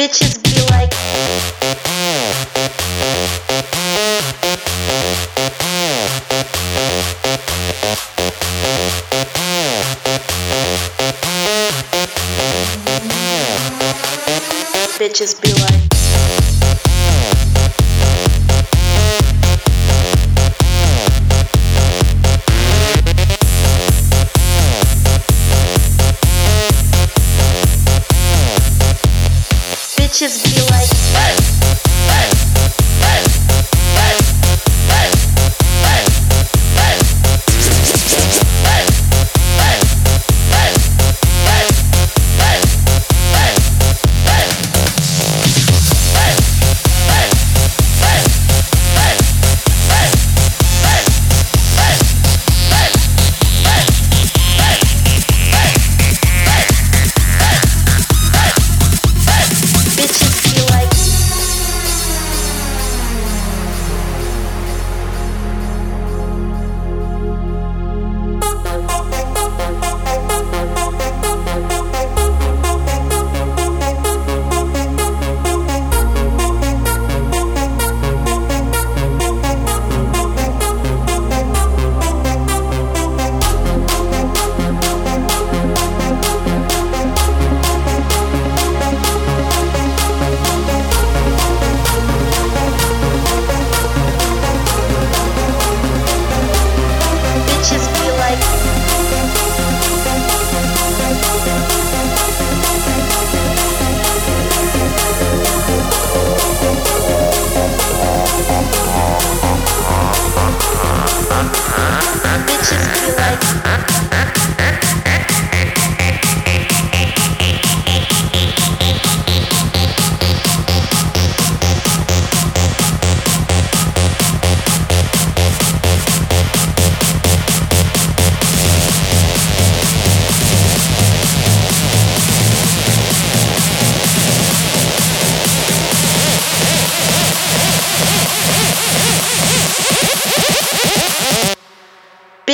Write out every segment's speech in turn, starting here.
Bitches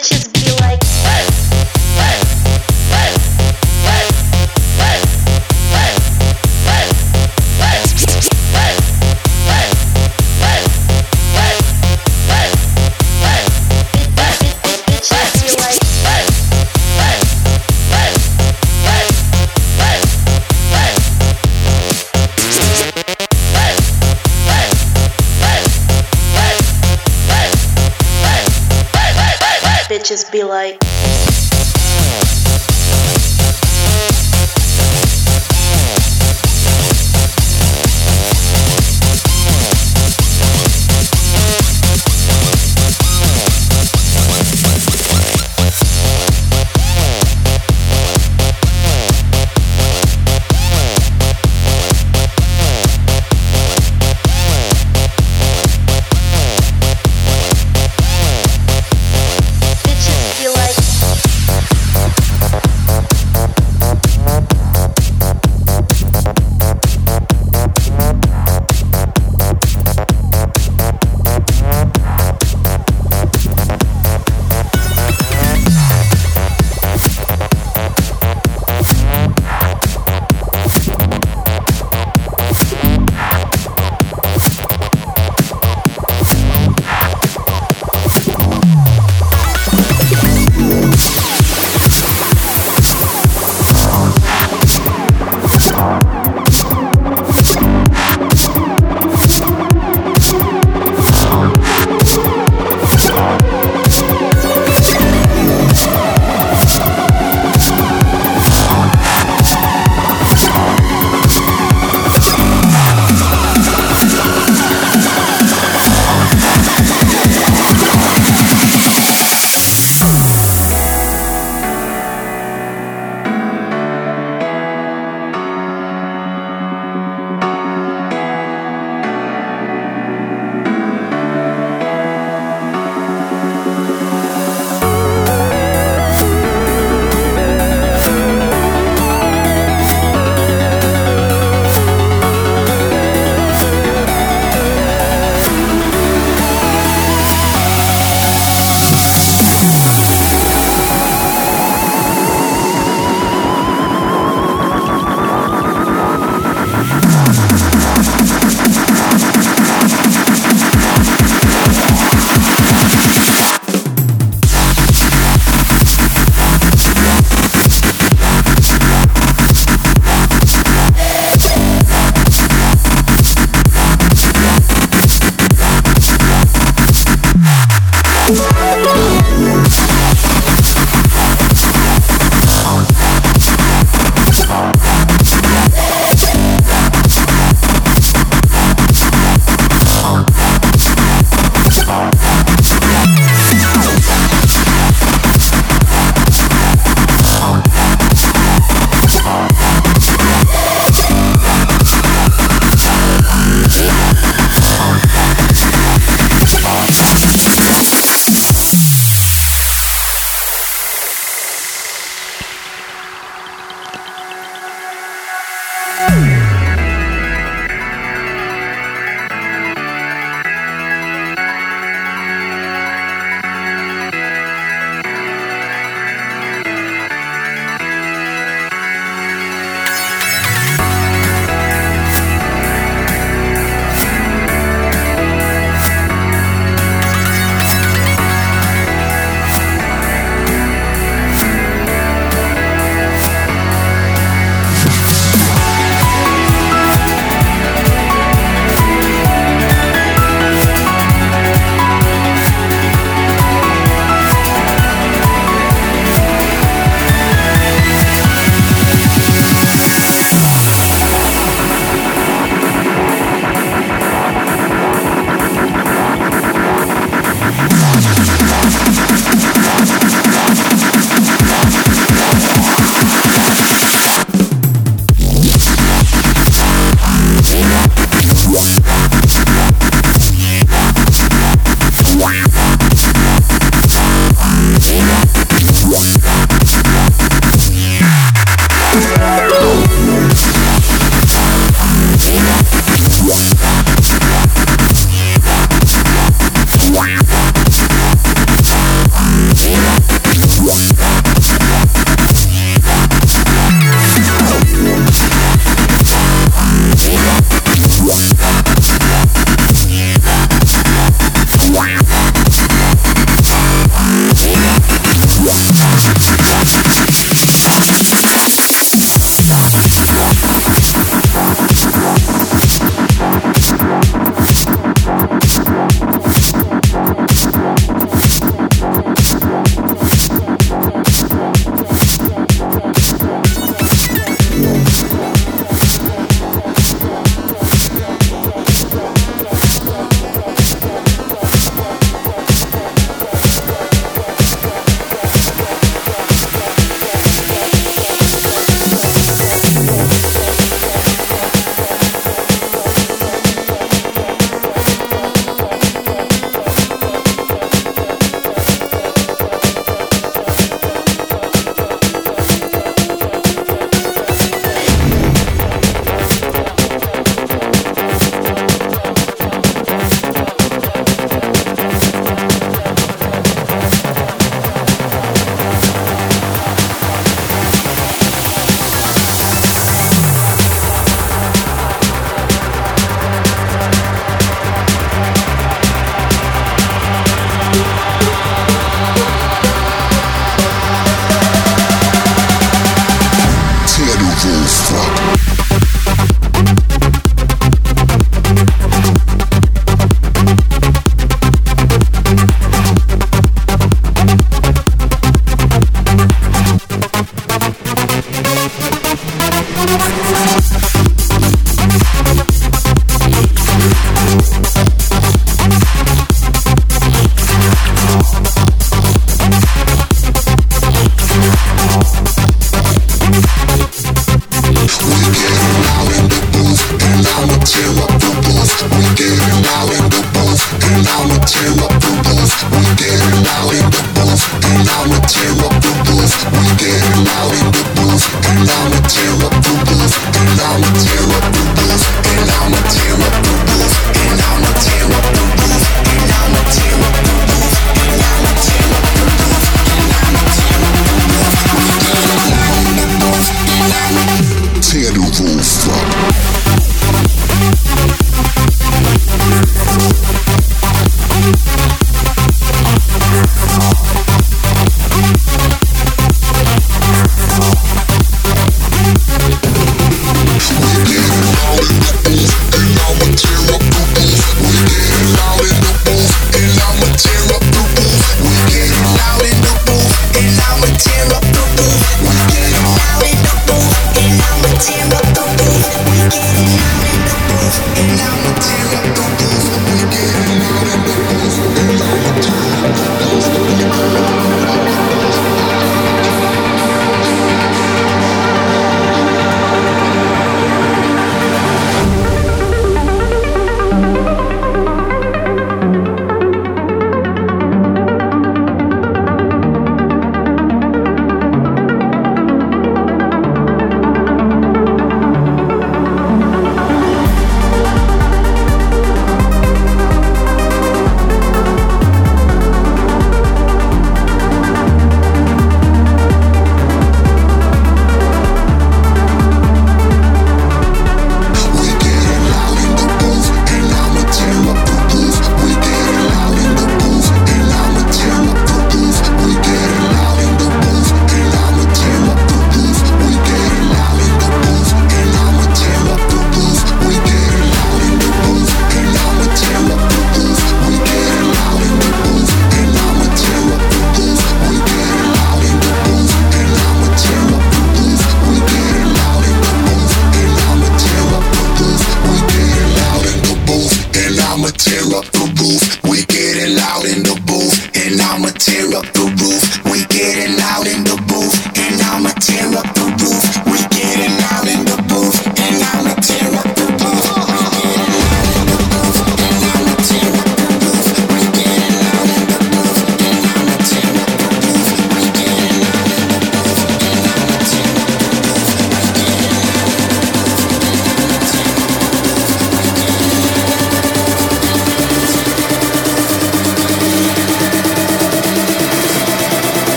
Bitches